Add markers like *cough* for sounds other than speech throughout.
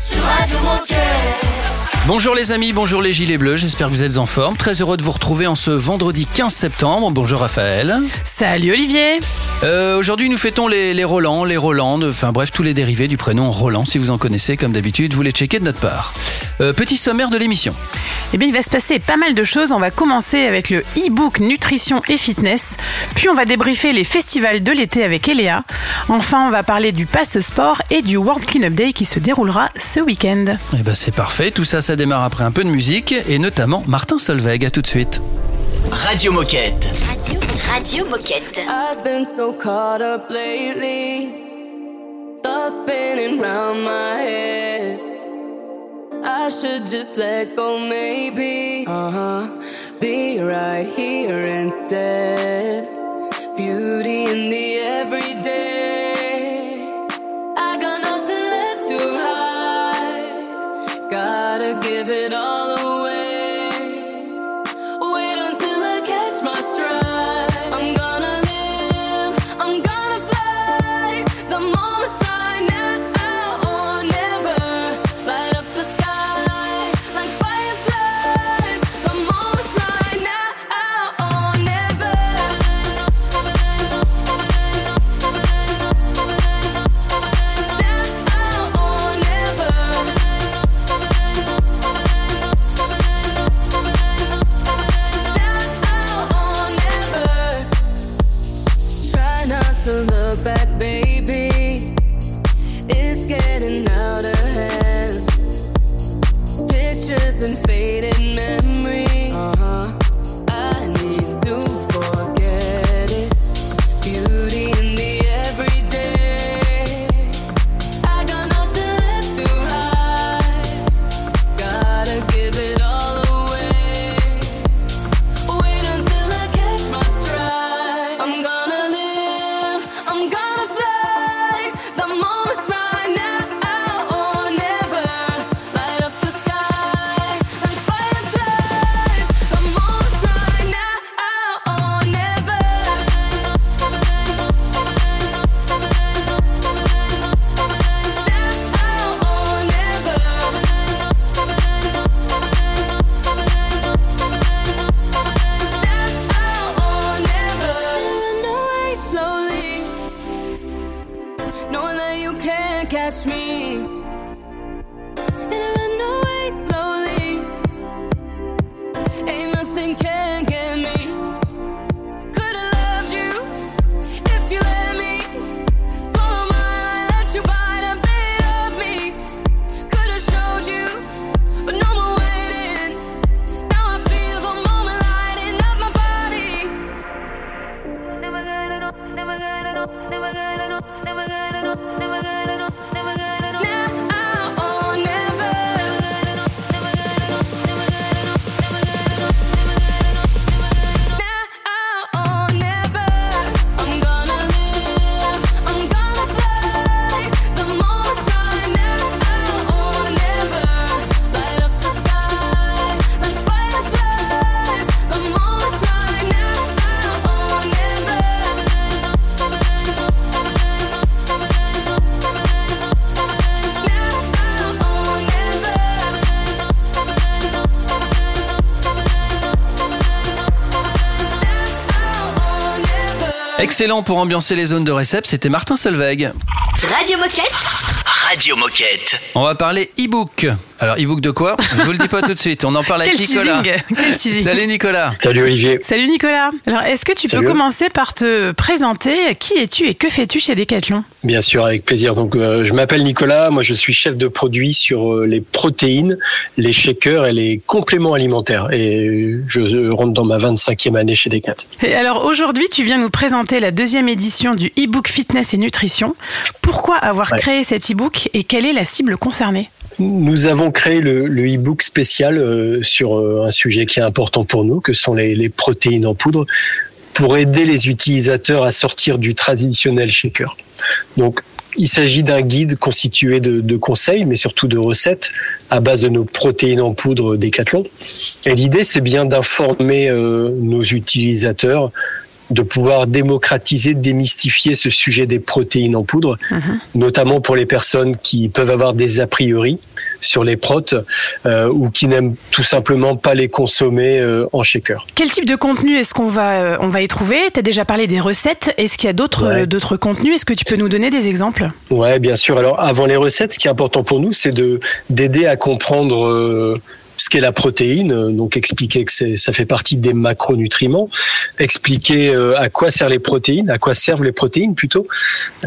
sur Radio Moquette. Bonjour les amis, bonjour les gilets bleus, j'espère que vous êtes en forme. Très heureux de vous retrouver en ce vendredi 15 septembre. Bonjour Raphaël. Salut Olivier. Euh, Aujourd'hui nous fêtons les, les Roland, les Rolandes, enfin bref tous les dérivés du prénom Roland. Si vous en connaissez comme d'habitude, vous les checkez de notre part. Euh, petit sommaire de l'émission. Eh bien, il va se passer pas mal de choses. On va commencer avec le e-book Nutrition et Fitness. Puis, on va débriefer les festivals de l'été avec Eléa. Enfin, on va parler du Passe Sport et du World Cleanup Day qui se déroulera ce week-end. Eh ben c'est parfait, tout ça ça démarre après un peu de musique et notamment Martin Solveig. À tout de suite. Radio Moquette. Radio, Radio Moquette. I've been so caught up lately. Thoughts spinning round my head. I should just let go, maybe. Uh huh. Be right here instead. Beauty in the everyday. Give it all Excellent pour ambiancer les zones de récep, c'était Martin Solveig. Radio Moquette. Radio Moquette. On va parler e-book. Alors e-book de quoi Je vous le dis pas tout de suite, on en parle avec Quel Nicolas. teasing Quel teasing Salut Nicolas. Salut Olivier. Salut Nicolas. Alors, est-ce que tu Salut. peux commencer par te présenter Qui es-tu et que fais-tu chez Decathlon? Bien sûr, avec plaisir. Donc, euh, je m'appelle Nicolas. Moi, je suis chef de produit sur euh, les protéines, les shakers et les compléments alimentaires. Et je rentre dans ma 25e année chez Decat. Et alors aujourd'hui, tu viens nous présenter la deuxième édition du e-book Fitness et Nutrition. Pourquoi avoir Ouais. créé cet e-book et quelle est la cible concernée? Nous avons créé le, e-book spécial euh, sur euh, un sujet qui est important pour nous, que sont les, protéines en poudre, pour aider les utilisateurs à sortir du traditionnel shaker. Donc, il s'agit d'un guide constitué de, conseils, mais surtout de recettes à base de nos protéines en poudre Décathlon. Et l'idée, c'est bien d'informer euh, nos utilisateurs de pouvoir démocratiser, démystifier ce sujet des protéines en poudre, notamment pour les personnes qui peuvent avoir des a priori sur les protes euh, ou qui n'aiment tout simplement pas les consommer euh, en shaker. Quel type de contenu est-ce qu'on va, euh, on va y trouver? Tu as déjà parlé des recettes. Est-ce qu'il y a d'autres Ouais. d'autres contenus? Est-ce que tu peux nous donner des exemples? Ouais, bien sûr. Alors, avant les recettes, ce qui est important pour nous, c'est de d'aider à comprendre ce qu'est la protéine, euh, donc expliquer que ça fait partie des macronutriments, expliquer euh, à quoi servent les protéines, à quoi servent les protéines plutôt,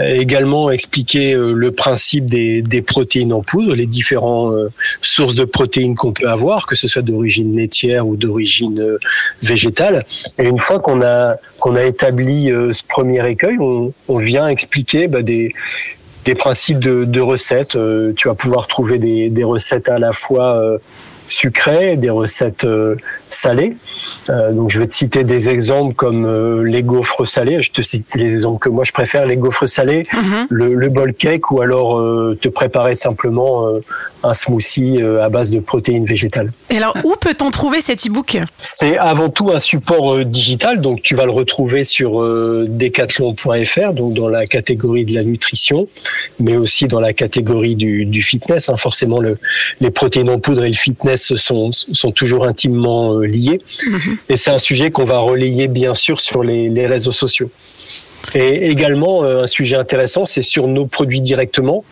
également expliquer euh, le principe des, protéines en poudre, les différentes sources de protéines qu'on peut avoir, que ce soit d'origine laitière ou d'origine végétale. Et une fois qu'on a qu'on a établi ce premier écueil, on, vient expliquer bah, des des principes de, recettes. Tu vas pouvoir trouver des, des recettes à la fois sucrées, des recettes euh, salées. Euh, donc je vais te citer des exemples comme euh, les gaufres salées. Je te cite les exemples que moi je préfère, les gaufres salées, le, le bol cake ou alors te préparer simplement un smoothie à base de protéines végétales. Et alors, où peut-on trouver cet e-book? C'est avant tout un support digital, donc tu vas le retrouver sur decathlon.fr, donc dans la catégorie de la nutrition, mais aussi dans la catégorie du, du fitness. hein. Forcément, le, les protéines en poudre et le fitness sont, sont toujours intimement euh, liés. Et c'est un sujet qu'on va relayer bien sûr sur les, les réseaux sociaux. Et également, euh, un sujet intéressant, c'est sur nos produits directement.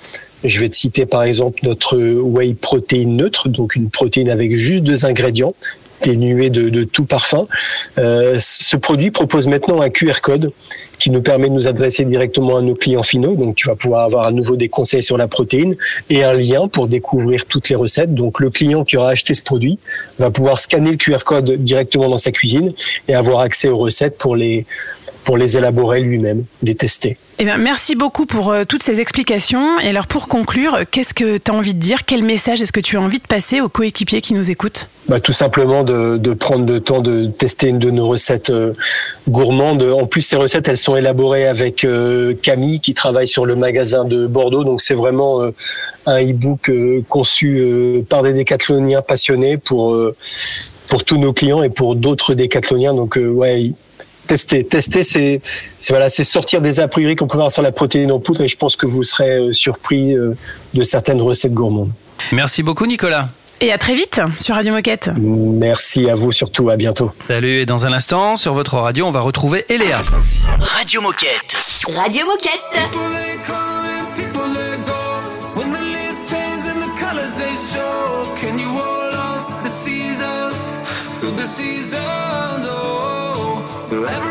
Je vais te citer par exemple notre whey protéine neutre, donc une protéine avec juste deux ingrédients, dénuée de, de tout parfum. Euh, ce produit propose maintenant un QR code qui nous permet de nous adresser directement à nos clients finaux. Donc tu vas pouvoir avoir à nouveau des conseils sur la protéine et un lien pour découvrir toutes les recettes. Donc le client qui aura acheté ce produit va pouvoir scanner le QR code directement dans sa cuisine et avoir accès aux recettes pour les pour les élaborer lui-même, les tester. Eh bien, merci beaucoup pour euh, toutes ces explications. Et alors, pour conclure, qu'est-ce que tu as envie de dire? Quel message est-ce que tu as envie de passer aux coéquipiers qui nous écoutent? Bah, tout simplement de, de prendre le temps de tester une de nos recettes euh, gourmandes. En plus, ces recettes, elles sont élaborées avec euh, Camille qui travaille sur le magasin de Bordeaux. Donc, c'est vraiment un e-book conçu par des décathloniens passionnés pour pour tous nos clients et pour d'autres décathloniens. Donc, ouais. Tester, tester, c'est, c'est voilà, c'est sortir des a priori qu'on peut avoir sur la protéine en poudre et je pense que vous serez euh, surpris euh, de certaines recettes gourmandes. Merci beaucoup Nicolas. Et à très vite sur Radio Moquette. Merci à vous surtout, à bientôt. Salut et dans un instant, sur votre radio, on va retrouver Eléa. Radio Moquette. Radio Moquette. Through every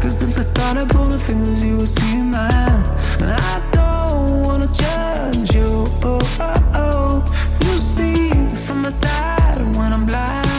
Cause if I started pulling fingers, you would see mine. I don't wanna judge you. Oh, oh, oh. You see from my side when I'm blind.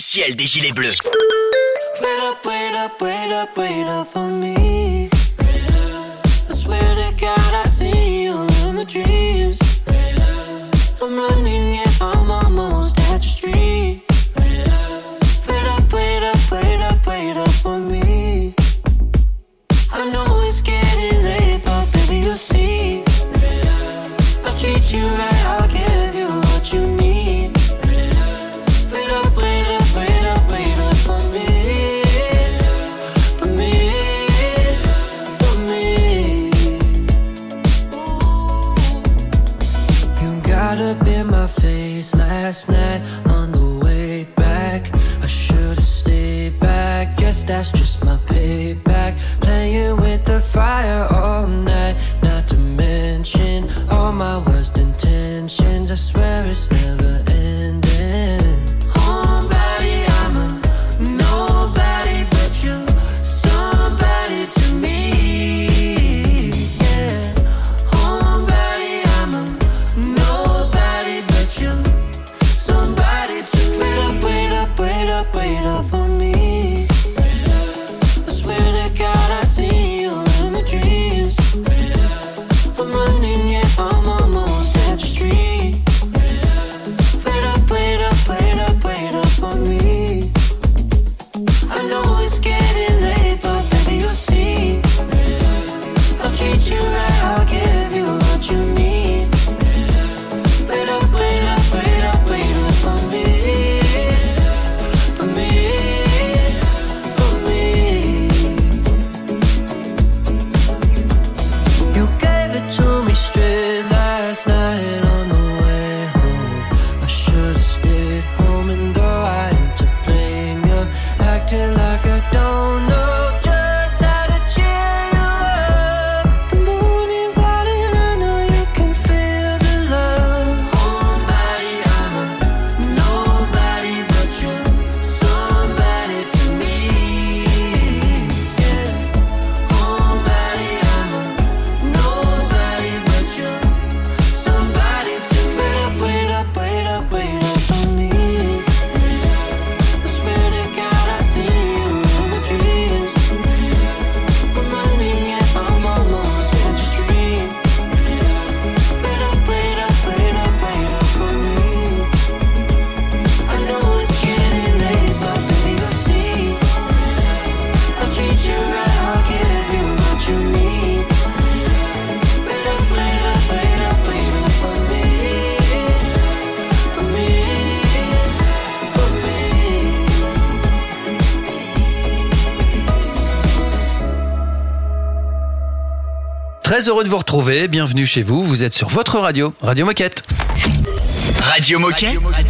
Radio officielle des Gilets Bleus. Très heureux de vous retrouver. Bienvenue chez vous. Vous êtes sur votre radio, Radio Moquette. Radio Moquette. Radio Moquette.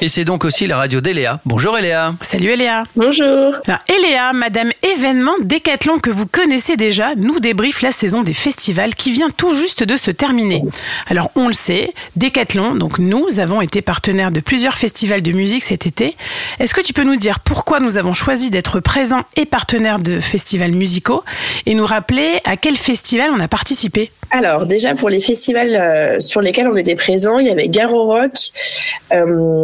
Et c'est donc aussi la radio d'Eléa. Bonjour Eléa. Salut Eléa. Bonjour. Alors, Eléa, Madame événement Décathlon que vous connaissez déjà, nous débriefe la saison des festivals qui vient tout juste de se terminer. Alors on le sait, Décathlon, donc nous avons été partenaires de plusieurs festivals de musique cet été. Est-ce que tu peux nous dire pourquoi nous avons choisi d'être présents et partenaires de festivals musicaux et nous rappeler à quel festival on a participé? Alors déjà pour les festivals euh, sur lesquels on était présents, il y avait Garo Rock euh,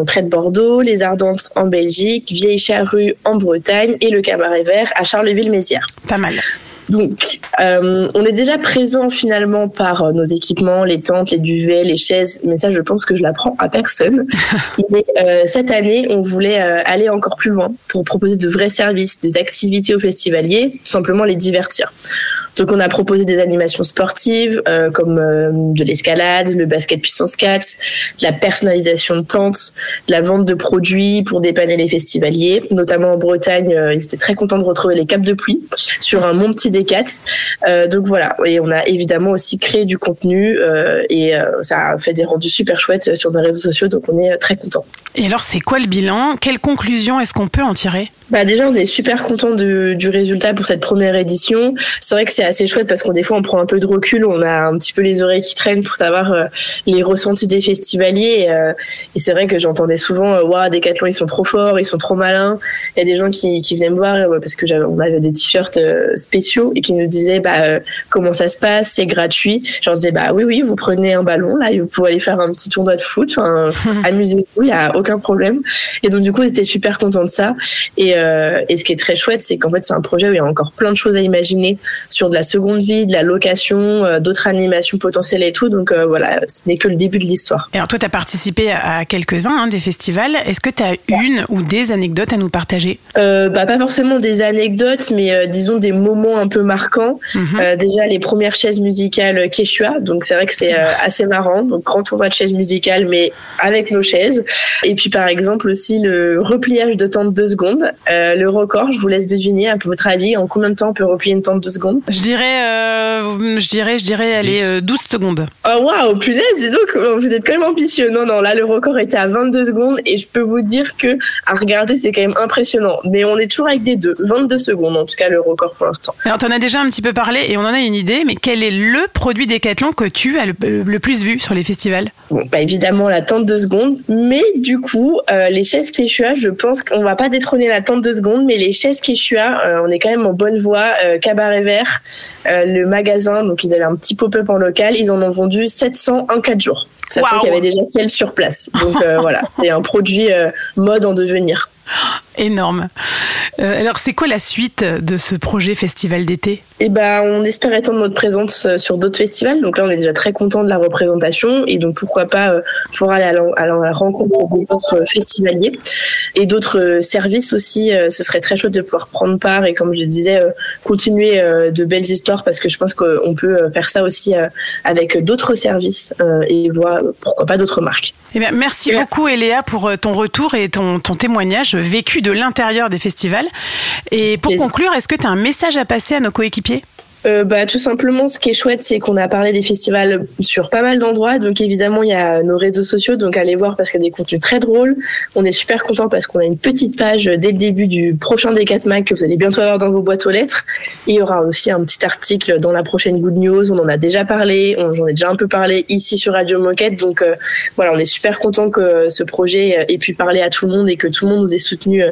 près de Bordeaux, Les Ardentes en Belgique, Vieille Charrue en Bretagne et le Cabaret Vert à Charleville-Mézières. Pas mal. Donc, euh, on est déjà présent finalement par euh, nos équipements, les tentes, les duvets, les chaises. Mais ça, je pense que je l'apprends à personne. *laughs* Mais euh, cette année, on voulait euh, aller encore plus loin pour proposer de vrais services, des activités aux festivaliers, tout simplement les divertir. Donc, on a proposé des animations sportives euh, comme euh, de l'escalade, le basket puissance 4, de la personnalisation de tentes, la vente de produits pour dépanner les festivaliers. Notamment en Bretagne, euh, ils étaient très contents de retrouver les capes de pluie sur un mon petit D4. Euh, donc voilà, et on a évidemment aussi créé du contenu euh, et euh, ça a fait des rendus super chouettes sur nos réseaux sociaux, donc on est très contents. Et alors c'est quoi le bilan? Quelle conclusion est-ce qu'on peut en tirer? Bah déjà, on est super content du, du résultat pour cette première édition. C'est vrai que c'est assez chouette parce qu'on des fois on prend un peu de recul, on a un petit peu les oreilles qui traînent pour savoir euh, les ressentis des festivaliers. Et, euh, et c'est vrai que j'entendais souvent, euh, waouh, Decathlon ils sont trop forts, ils sont trop malins. Il y a des gens qui, qui venaient me voir euh, parce que on avait des t-shirts spéciaux et qui nous disaient bah comment ça se passe, c'est gratuit. Je leur disais bah oui oui, vous prenez un ballon là, et vous pouvez aller faire un petit tournoi de foot, *laughs* amusez-vous, il y a aucun problème. Et donc du coup, ils étaient super contents de ça. Et, euh, et ce qui est très chouette, c'est qu'en fait, c'est un projet où il y a encore plein de choses à imaginer sur de la seconde vie, de la location, euh, d'autres animations potentielles et tout. Donc euh, voilà, ce n'est que le début de l'histoire. Alors toi, tu as participé à quelques-uns hein, des festivals. Est-ce que tu as une ou des anecdotes à nous partager? Bah, pas forcément des anecdotes, mais disons des moments un peu marquants. Mhm. Déjà les premières chaises musicales Quechua, donc c'est vrai que c'est assez marrant. Donc grand tournoi de chaises musicales, mais avec nos chaises. Et puis par exemple aussi le repliage de tente de secondes. Euh, le record, je vous laisse deviner à votre avis en combien de temps on peut replier une tente de secondes? Je dirais, euh, je dirais, je dirais, allez, euh, 12 secondes. Oh waouh, punaise, dis donc, vous êtes quand même ambitieux. Non, non, là le record était à 22 secondes et je peux vous dire que à regarder c'est quand même impressionnant. Mais on est toujours avec des deux, 22 secondes en tout cas le record pour l'instant. Alors, tu en as déjà un petit peu parlé et on en a une idée, mais quel est le produit Decathlon que tu as le, le plus vu sur les festivals? Bon, bah évidemment la tente de secondes, mais du coup euh, les chaises Quechua, je pense qu'on va pas détrôner la tente de secondes, mais les chaises Quechua, euh, on est quand même en bonne voie. Euh, Cabaret Vert, le magasin, donc ils avaient un petit pop-up en local, ils en ont vendu 700 en 4 jours. Sachant Waouh. qu'il y avait déjà ciel sur place. Donc voilà, c'est un produit mode en devenir. *gasps* Énorme. Euh, alors, c'est quoi la suite de ce projet festival d'été? Et ben, on espère étendre notre présence euh, sur d'autres festivals. Donc là, on est déjà très content de la représentation et donc pourquoi pas euh, pouvoir aller à la, rencontre d'autres festivaliers et d'autres euh, services aussi. euh, Ce serait très chouette de pouvoir prendre part et comme je disais, euh, continuer euh, de belles histoires parce que je pense qu'on peut euh, faire ça aussi euh, avec d'autres services euh, et voir pourquoi pas d'autres marques. Eh bien, merci Ouais. beaucoup, Eléa, pour euh, ton retour et ton, ton témoignage vécu de l'intérieur des festivals. Et pour conclure, est-ce que tu as un message à passer à nos coéquipiers? Euh, bah, tout simplement, ce qui est chouette, c'est qu'on a parlé des festivals sur pas mal d'endroits. Donc, évidemment, il y a nos réseaux sociaux. Donc, allez voir parce qu'il y a des contenus très drôles. On est super content parce qu'on a une petite page dès le début du prochain Decat Mag que vous allez bientôt avoir dans vos boîtes aux lettres. Et il y aura aussi un petit article dans la prochaine Good News. On en a déjà parlé. On, j'en ai déjà un peu parlé ici sur Radio Moquette. Donc, euh, voilà, on est super content que ce projet euh, ait pu parler à tout le monde et que tout le monde nous ait soutenus.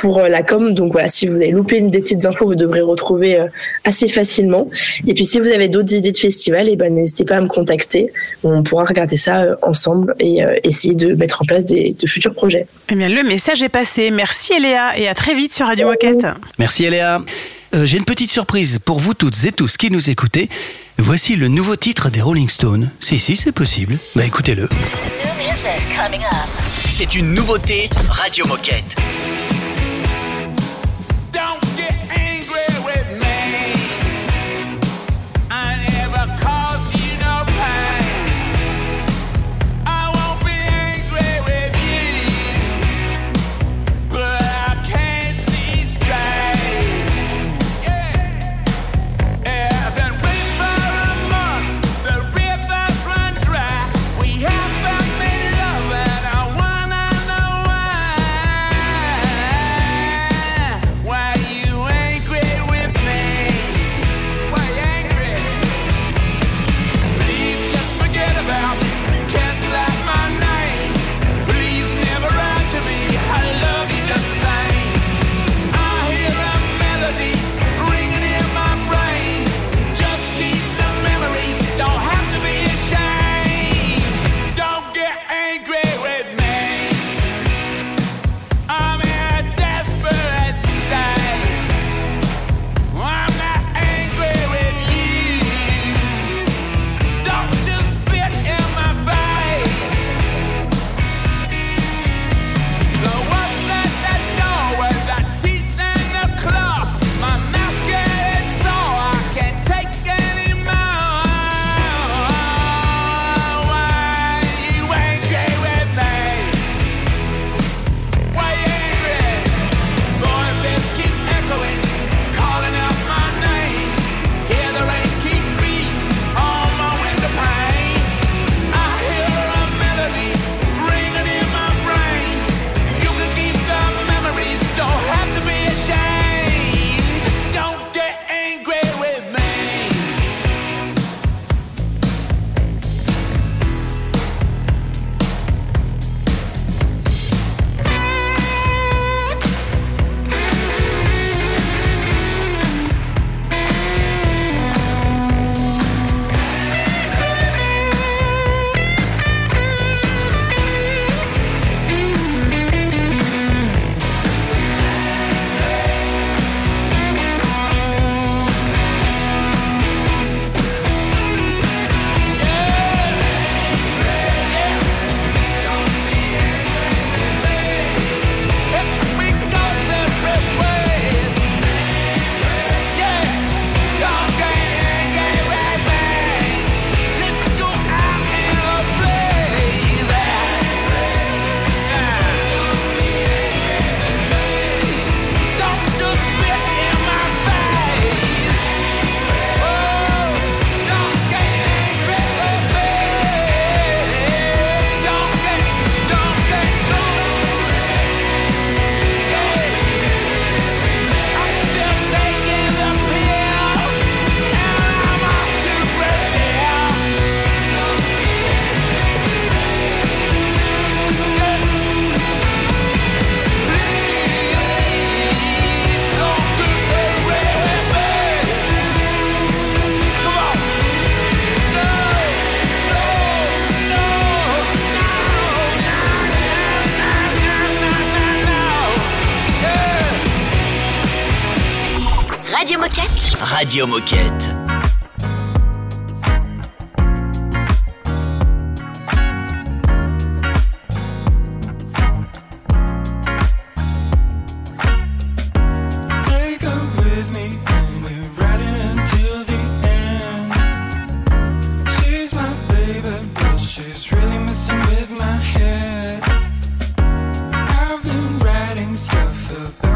Pour euh, la com. Donc voilà, si vous avez loupé une des petites infos, vous devrez retrouver euh, assez facilement. Et puis si vous avez d'autres idées de festival, eh ben n'hésitez pas à me contacter. On pourra regarder ça euh, ensemble et euh, essayer de mettre en place des, de futurs projets. Eh bien, le message est passé. Merci, Eléa, et à très vite sur Radio Moquette. Merci Eléa. Euh, J'ai une petite surprise pour vous toutes et tous qui nous écoutez. Voici le nouveau titre des Rolling Stones. Si, si, c'est possible. Bah écoutez-le. C'est une nouveauté Radio Moquette.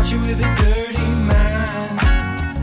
About you with a dirty mind.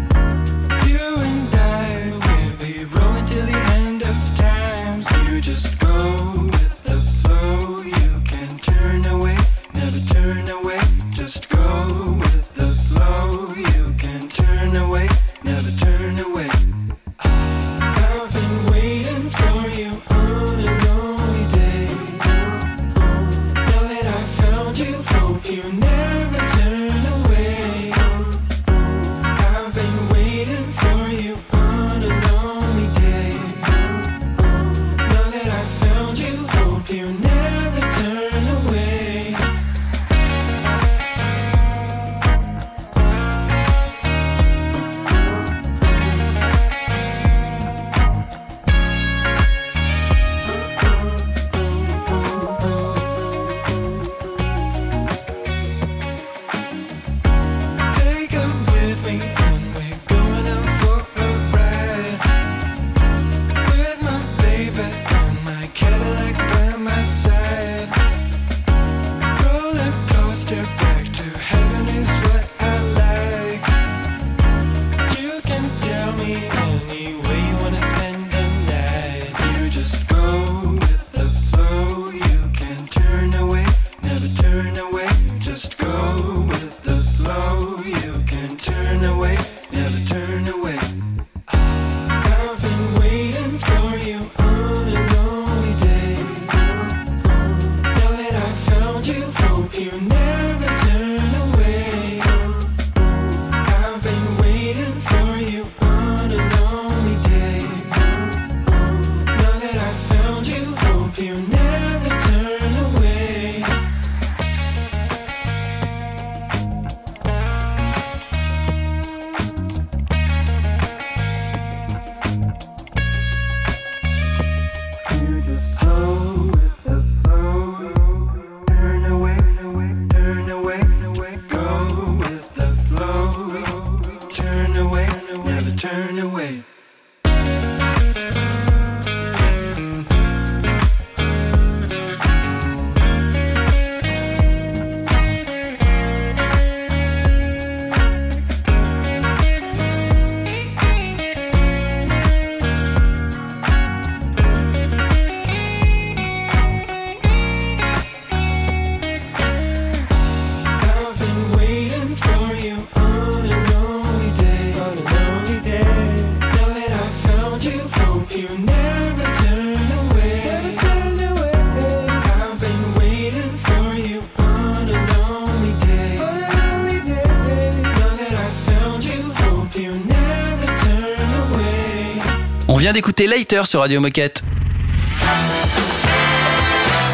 sur Radio Moquette.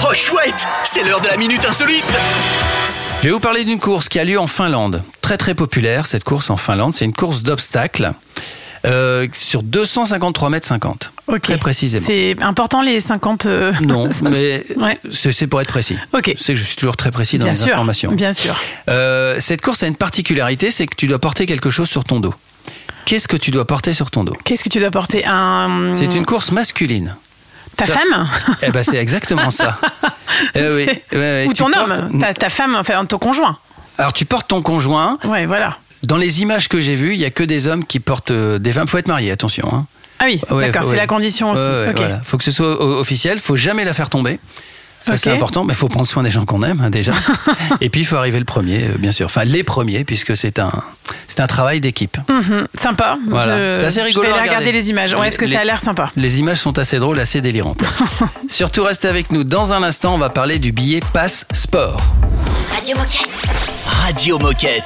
Oh chouette, c'est l'heure de la minute insolite. Je vais vous parler d'une course qui a lieu en Finlande. Très très populaire cette course en Finlande, c'est une course d'obstacles. Euh, sur 253 mètres 50. Très précisément. C'est important les 50. Euh... Non, *laughs* mais c'est pour être précis. Ok. C'est que je suis toujours très précis dans les informations. Bien sûr. Euh, cette course a une particularité, c'est que tu dois porter quelque chose sur ton dos. Qu'est-ce que tu dois porter sur ton dos Qu'est-ce que tu dois porter un C'est une course masculine. ta ça- femme Eh ben c'est exactement ça. *laughs* Eh oui, ouais, ouais, ou ton portes- homme, ta, ta femme, enfin ton conjoint. Alors tu portes ton conjoint. Ouais, voilà. Dans les images que j'ai vues, il y a que des hommes qui portent euh, des femmes. Faut être marié, attention. Hein. Ah oui, Ouais, d'accord, ouais. c'est la condition aussi. Voilà. Faut que ce soit officiel. Faut jamais la faire tomber. Ça c'est important, mais faut prendre soin des gens qu'on aime hein, déjà. *laughs* Et puis il faut arriver le premier, euh, bien sûr. Enfin les premiers, puisque c'est un c'est un travail d'équipe. Mhm, sympa. Voilà. Je- C'est assez rigolo Je vais à aller regarder regarder. les images. Ouais, parce que Les- ça a l'air sympa. Les images sont assez drôles, assez délirantes. *laughs* Surtout restez avec nous. Dans un instant, on va parler du billet passe sport. Radio Moquette. Radio Moquette.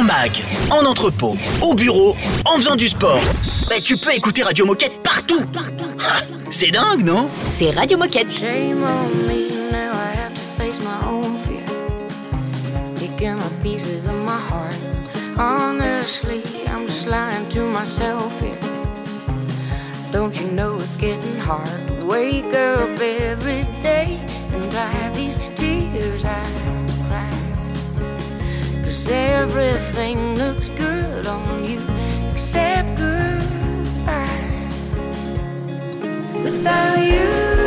En mag, en entrepôt, au bureau, en faisant du sport. Bah, tu peux écouter Radio Moquette partout. Ah, C'est dingue, non? C'est Radio Moquette. Shame on me, now I have to face my own fear. Picking up pieces of my heart. Honestly, I'm just lying to myself here. Don't you know it's getting hard? To wake up every day and dry these Cause everything looks good on you except goodbye. Without you,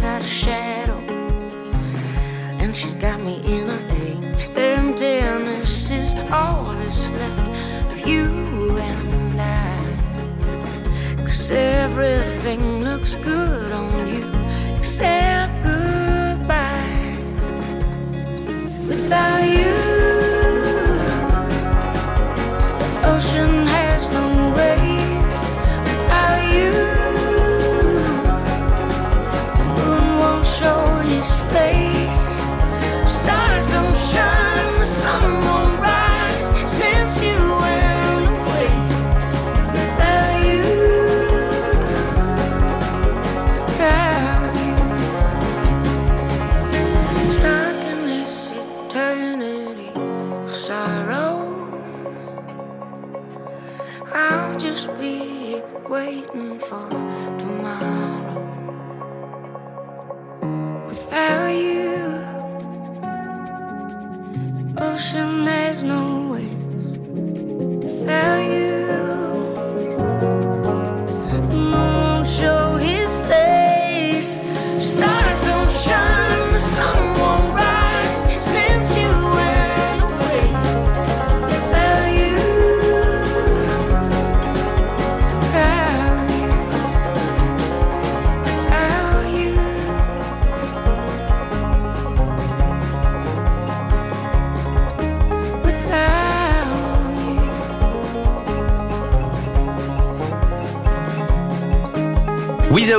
inside a shadow. And she's got me in a aim Emptiness is all that's left of you and I. Cause everything looks good on you Except goodbye. Without you the ocean has no waves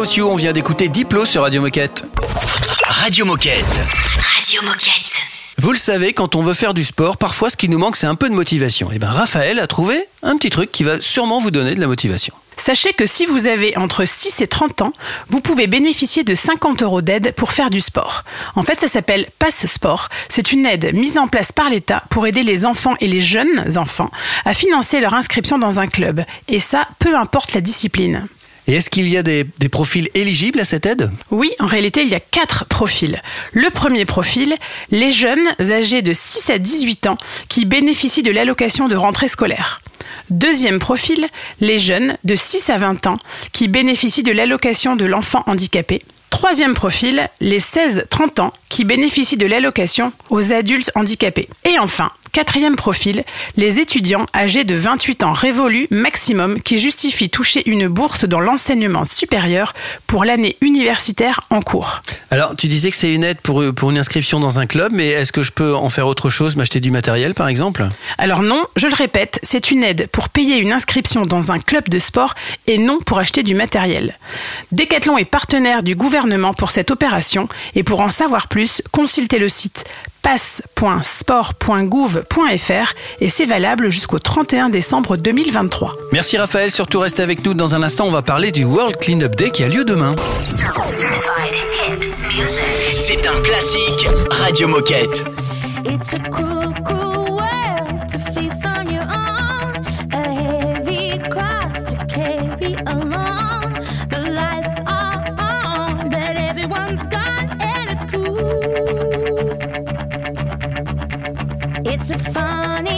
Without You, on vient d'écouter Diplo sur Radio Moquette. Radio Moquette. Radio Moquette. Vous le savez, quand on veut faire du sport, parfois ce qui nous manque, c'est un peu de motivation. Et bien Raphaël a trouvé un petit truc qui va sûrement vous donner de la motivation. Sachez que si vous avez entre 6 et 30 ans, vous pouvez bénéficier de 50 euros d'aide pour faire du sport. En fait, ça s'appelle Passe Sport. C'est une aide mise en place par l'État pour aider les enfants et les jeunes enfants à financer leur inscription dans un club. Et ça, peu importe la discipline. Est-ce qu'il y a des, des profils éligibles à cette aide? Oui, en réalité, il y a quatre profils. Le premier profil, les jeunes âgés de 6 à 18 ans qui bénéficient de l'allocation de rentrée scolaire. Deuxième profil, les jeunes de 6 à 20 ans qui bénéficient de l'allocation de l'enfant handicapé. Troisième profil, les 16-30 ans qui bénéficient de l'allocation aux adultes handicapés. Et enfin, quatrième profil, les étudiants âgés de 28 ans révolus maximum qui justifient toucher une bourse dans l'enseignement supérieur pour l'année universitaire en cours. Alors, tu disais que c'est une aide pour, pour une inscription dans un club, mais est-ce que je peux en faire autre chose, m'acheter du matériel par exemple? Alors non, je le répète, c'est une aide pour payer une inscription dans un club de sport et non pour acheter du matériel. Decathlon est partenaire du gouvernement pour cette opération et pour en savoir plus, consultez le site passe.sport.gouv.fr et c'est valable jusqu'au 31 décembre 2023. Merci Raphaël, surtout restez avec nous. Dans un instant, on va parler du World Cleanup Day qui a lieu demain. C'est un classique. Radio Moquette. It's a cruel, It's a funny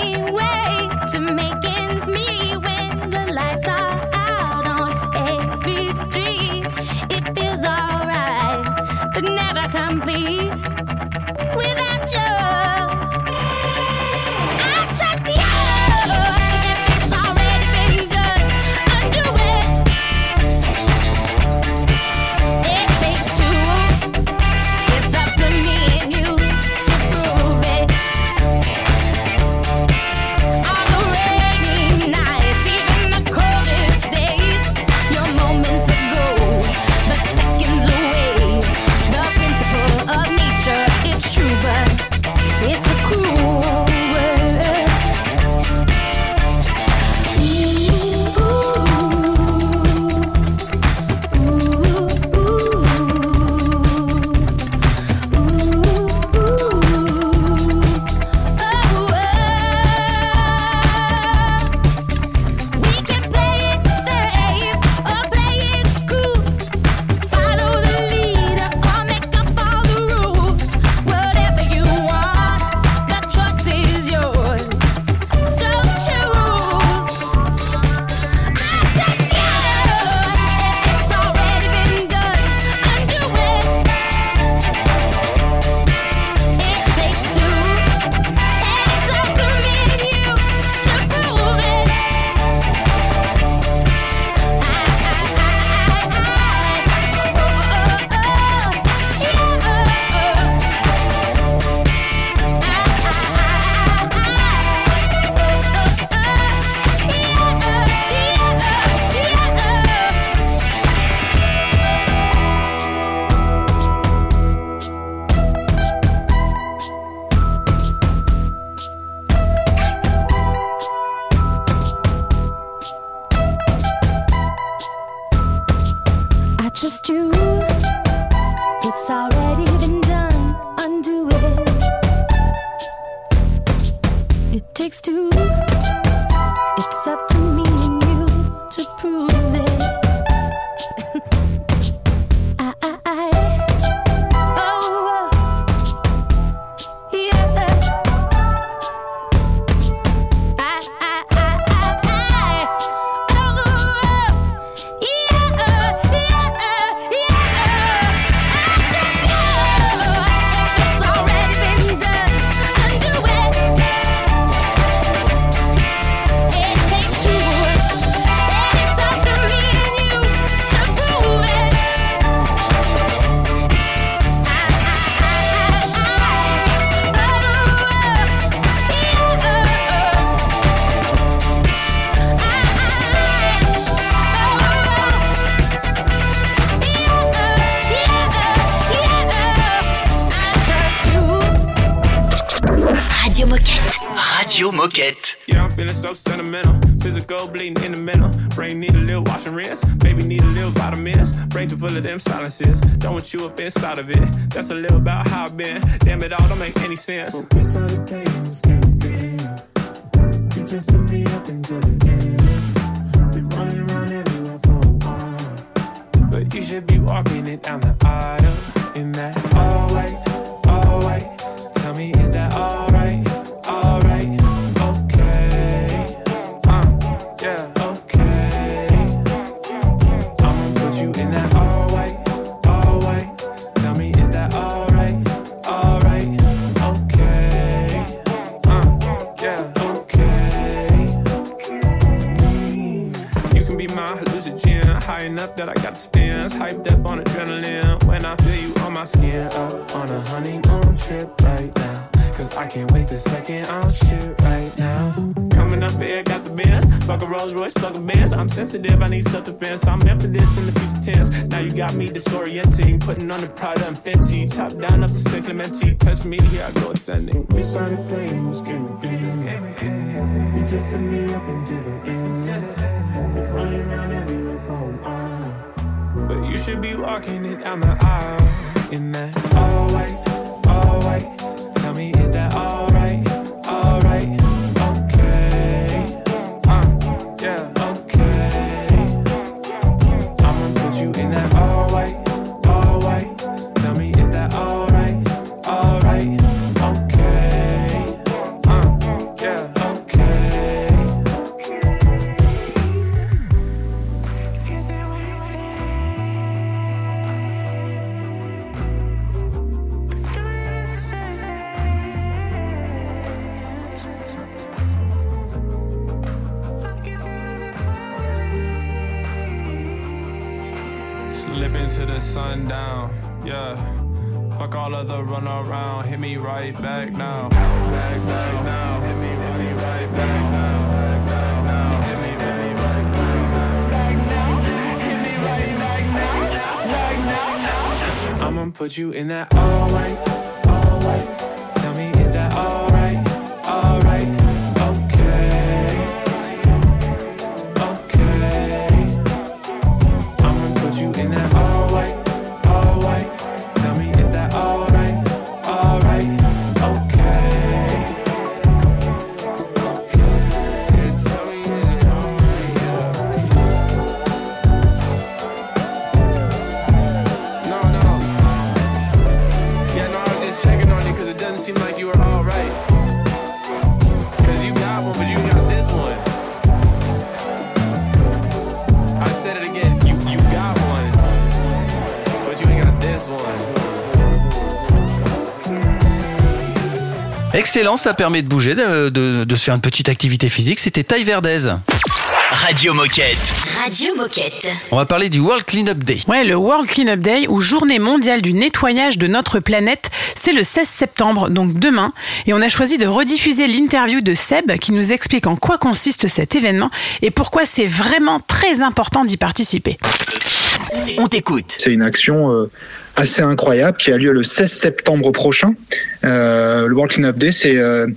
full of them silences. Don't want you up inside of it. That's a little about how I've been. Damn it all don't make any sense. It's all the pain is getting big. You just took me up until the end. Been running around everywhere for a while. But you should be walking it down the aisle can't waste a second on shit right now. Coming up here, got the bands. Fuck a Rolls Royce, fuck a Benz. I'm sensitive, I need self defense. I'm meant for this in the future tense. Now you got me disorienting. Putting on the Prada and Fenty. Top down up to San Clemente. Touch me, here I go ascending. It's all the pain is getting big. You just took me up until the end. Been running around everywhere for a while. But you should be walking it down the aisle in that all white. Tell me, is that alright? You in that Excellent, ça permet de bouger, de, de- de se faire une petite activité physique. C'était Taille Verdez. Radio Moquette. Radio Moquette. On va parler du World Cleanup Day. Ouais, le World Cleanup Day ou Journée mondiale du nettoyage de notre planète, c'est le 16 septembre, donc demain. Et on a choisi de rediffuser l'interview de Seb qui nous explique en quoi consiste cet événement et pourquoi c'est vraiment très important d'y participer. On t'écoute. C'est une action euh, assez incroyable qui a lieu le 16 septembre prochain. Euh, le World Cleanup Day, c'est euh,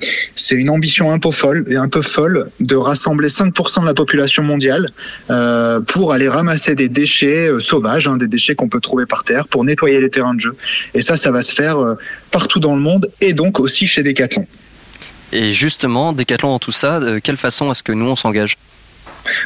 une ambition un peu folle et un peu folle de rassembler 5% de la population mondiale euh, pour aller ramasser des déchets euh, sauvages, hein, des déchets qu'on peut trouver par terre, pour nettoyer les terrains de jeu. Et ça, ça va se faire euh, partout dans le monde et donc aussi chez Decathlon. Et justement, Decathlon dans tout ça, de quelle façon est-ce que nous on s'engage?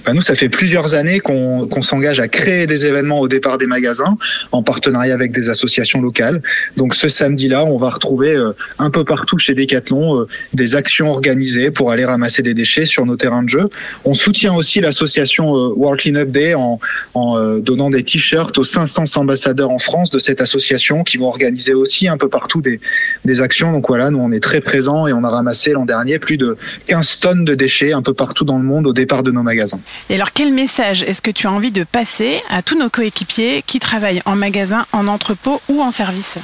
Ben, nous, ça fait plusieurs années qu'on qu'on s'engage à créer des événements au départ des magasins en partenariat avec des associations locales. Donc ce samedi-là, on va retrouver euh, un peu partout chez Decathlon euh, des actions organisées pour aller ramasser des déchets sur nos terrains de jeu. On soutient aussi l'association euh, World Cleanup Day en, en euh, donnant des t-shirts aux 500 ambassadeurs en France de cette association qui vont organiser aussi un peu partout des, des actions. Donc voilà, nous on est très présents et on a ramassé l'an dernier plus de 15 tonnes de déchets un peu partout dans le monde au départ de nos magasins. Et alors, quel message est-ce que tu as envie de passer à tous nos coéquipiers qui travaillent en magasin, en entrepôt ou en service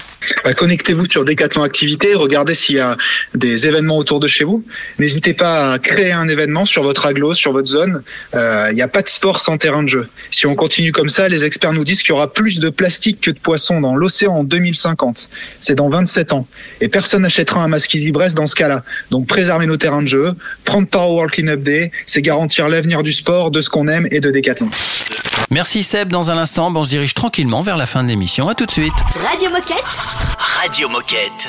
Bah, Connectez-vous sur Decathlon Activité, regardez s'il y a des événements autour de chez vous. N'hésitez pas à créer un événement sur votre aglo, sur votre zone. Euh, Il n'y a pas de sport sans terrain de jeu. Si on continue comme ça, les experts nous disent qu'il y aura plus de plastique que de poissons dans l'océan en 2050. C'est dans 27 ans. Et personne n'achètera un masque Easy Brest dans ce cas-là. Donc préserver nos terrains de jeu, prendre part au World Cleanup Day, c'est garantir l'avenir du sport, de ce qu'on aime et de Decathlon. Merci Seb. Dans un instant, ben, on se dirige tranquillement vers la fin de l'émission. À tout de suite. Radio Moquette. Radio Moquette.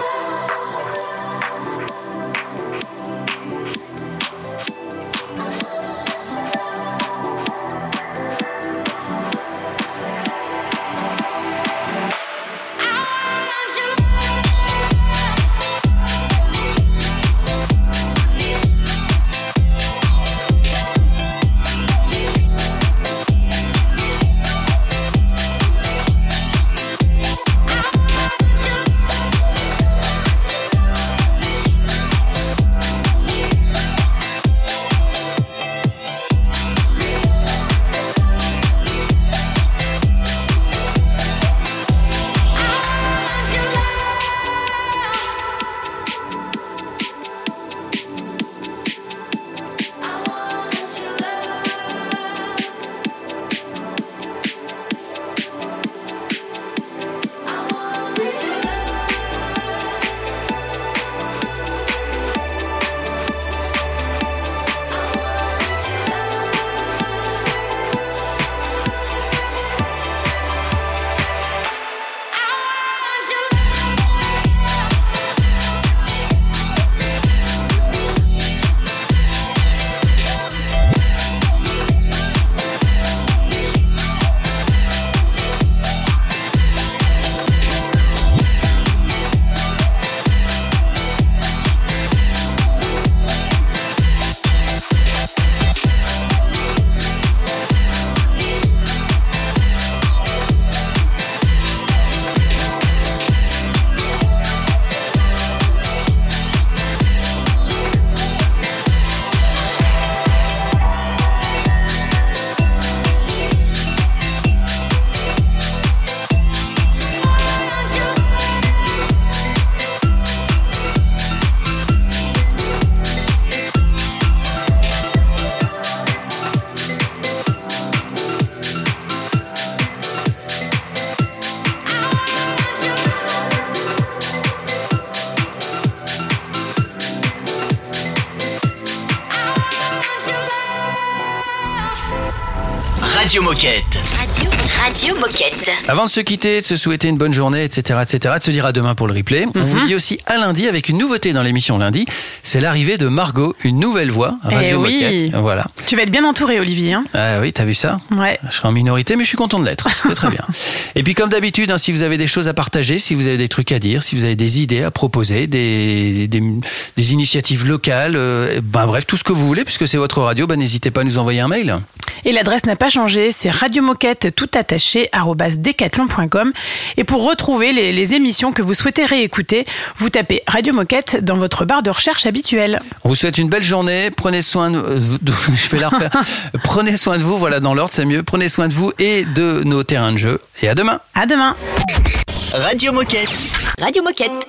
Radio Moquette. Radio, Radio Moquette. Avant de se quitter, de se souhaiter une bonne journée, etc., etc., de se dire à demain pour le replay, on vous dit aussi à lundi avec une nouveauté dans l'émission lundi. C'est l'arrivée de Margot, une nouvelle voix, Eh Radio oui. Moquette. Voilà. Tu vas être bien entouré, Olivier. hein Ah oui, t'as vu ça? Ouais. Je serai en minorité, mais je suis content de l'être. C'est très bien. *laughs* Et puis, comme d'habitude, hein, si vous avez des choses à partager, si vous avez des trucs à dire, si vous avez des idées à proposer, des, des, des initiatives locales, euh, ben bref, tout ce que vous voulez, puisque c'est votre radio, ben n'hésitez pas à nous envoyer un mail. Et l'adresse n'a pas changé, c'est radiomoquette tout attaché decathlon.com. Et pour retrouver les, les émissions que vous souhaitez réécouter, vous tapez Radio Moquette dans votre barre de recherche habituelle. On vous souhaite une belle journée. Prenez soin de, euh, de- *laughs* *laughs* Prenez soin de vous. Voilà, dans l'ordre, c'est mieux. Prenez soin de vous et de nos terrains de jeu. Et à demain. À demain. Radio Moquette. Radio Moquette.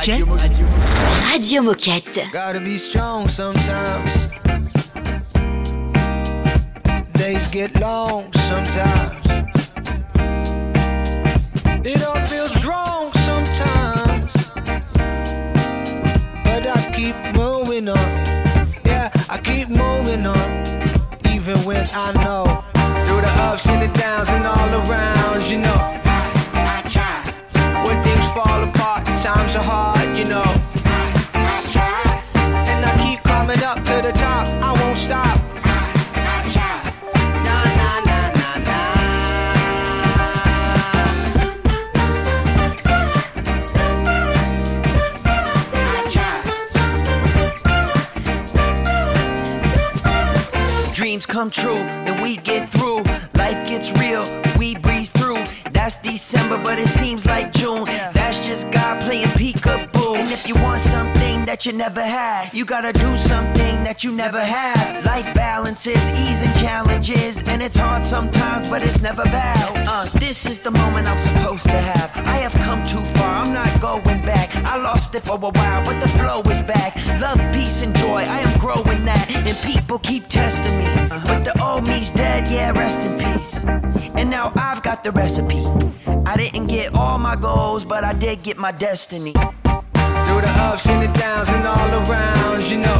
Moquette. Radio Moquette. Gotta be strong sometimes. Days get long come true and we get through. Life gets real, we breeze through. That's December, but it's seems that you never had, you gotta do something that you never had. Life balances, ease and challenges, and it's hard sometimes, but it's never bad. Uh, this is the moment I'm supposed to have. I have come too far, I'm not going back. I lost lost it for a while, but the flow is back. Love, peace, and joy, I am growing that. And people keep testing me. But the old me's dead, yeah, rest in peace. And now I've got the recipe. I didn't get all my goals, but I did get my destiny. Through the ups and the downs and all around, you know.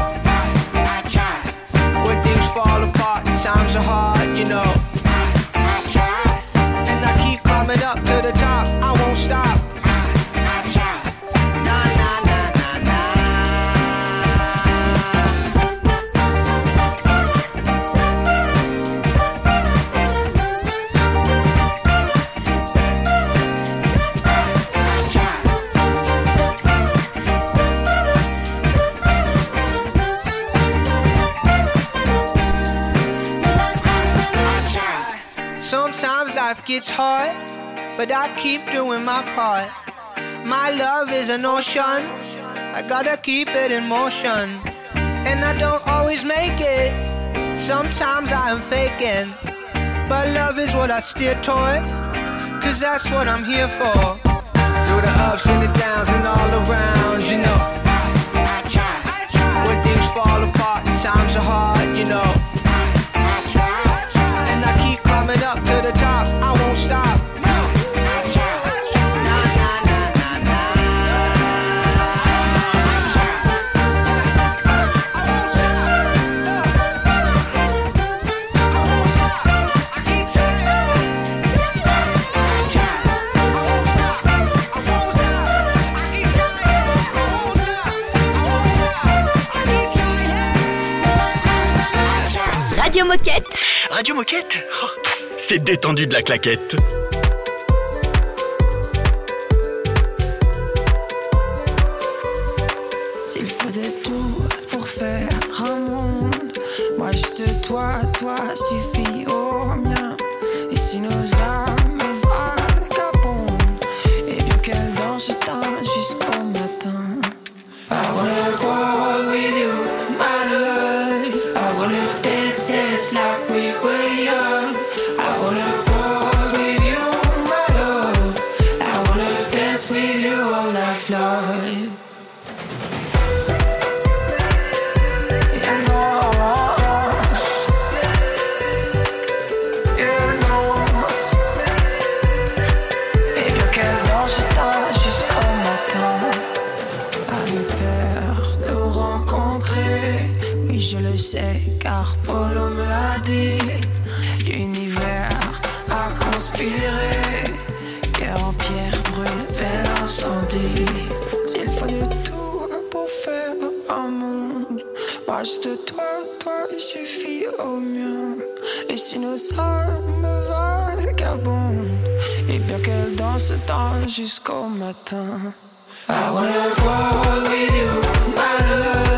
I try. When things fall apart, times are hard, you know. Gets hard, but I keep doing my part. My love is an ocean, I gotta keep it in motion. And I don't always make it, sometimes I am faking. But love is what I steer toward, cause that's what I'm here for. Through the ups and the downs and all around, you know. When things fall apart, times are hard, you know. The top, I won't stop. Radio Moquette. Radio Moquette? Oh, C'est détendu de la claquette. S'il faut de tout pour faire un monde. Moi juste toi, toi il suffit au mien Et si nos âmes vagabondent Et bien qu'elles dansent tant jusqu'au matin. I wanna with you, my love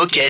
Moquette.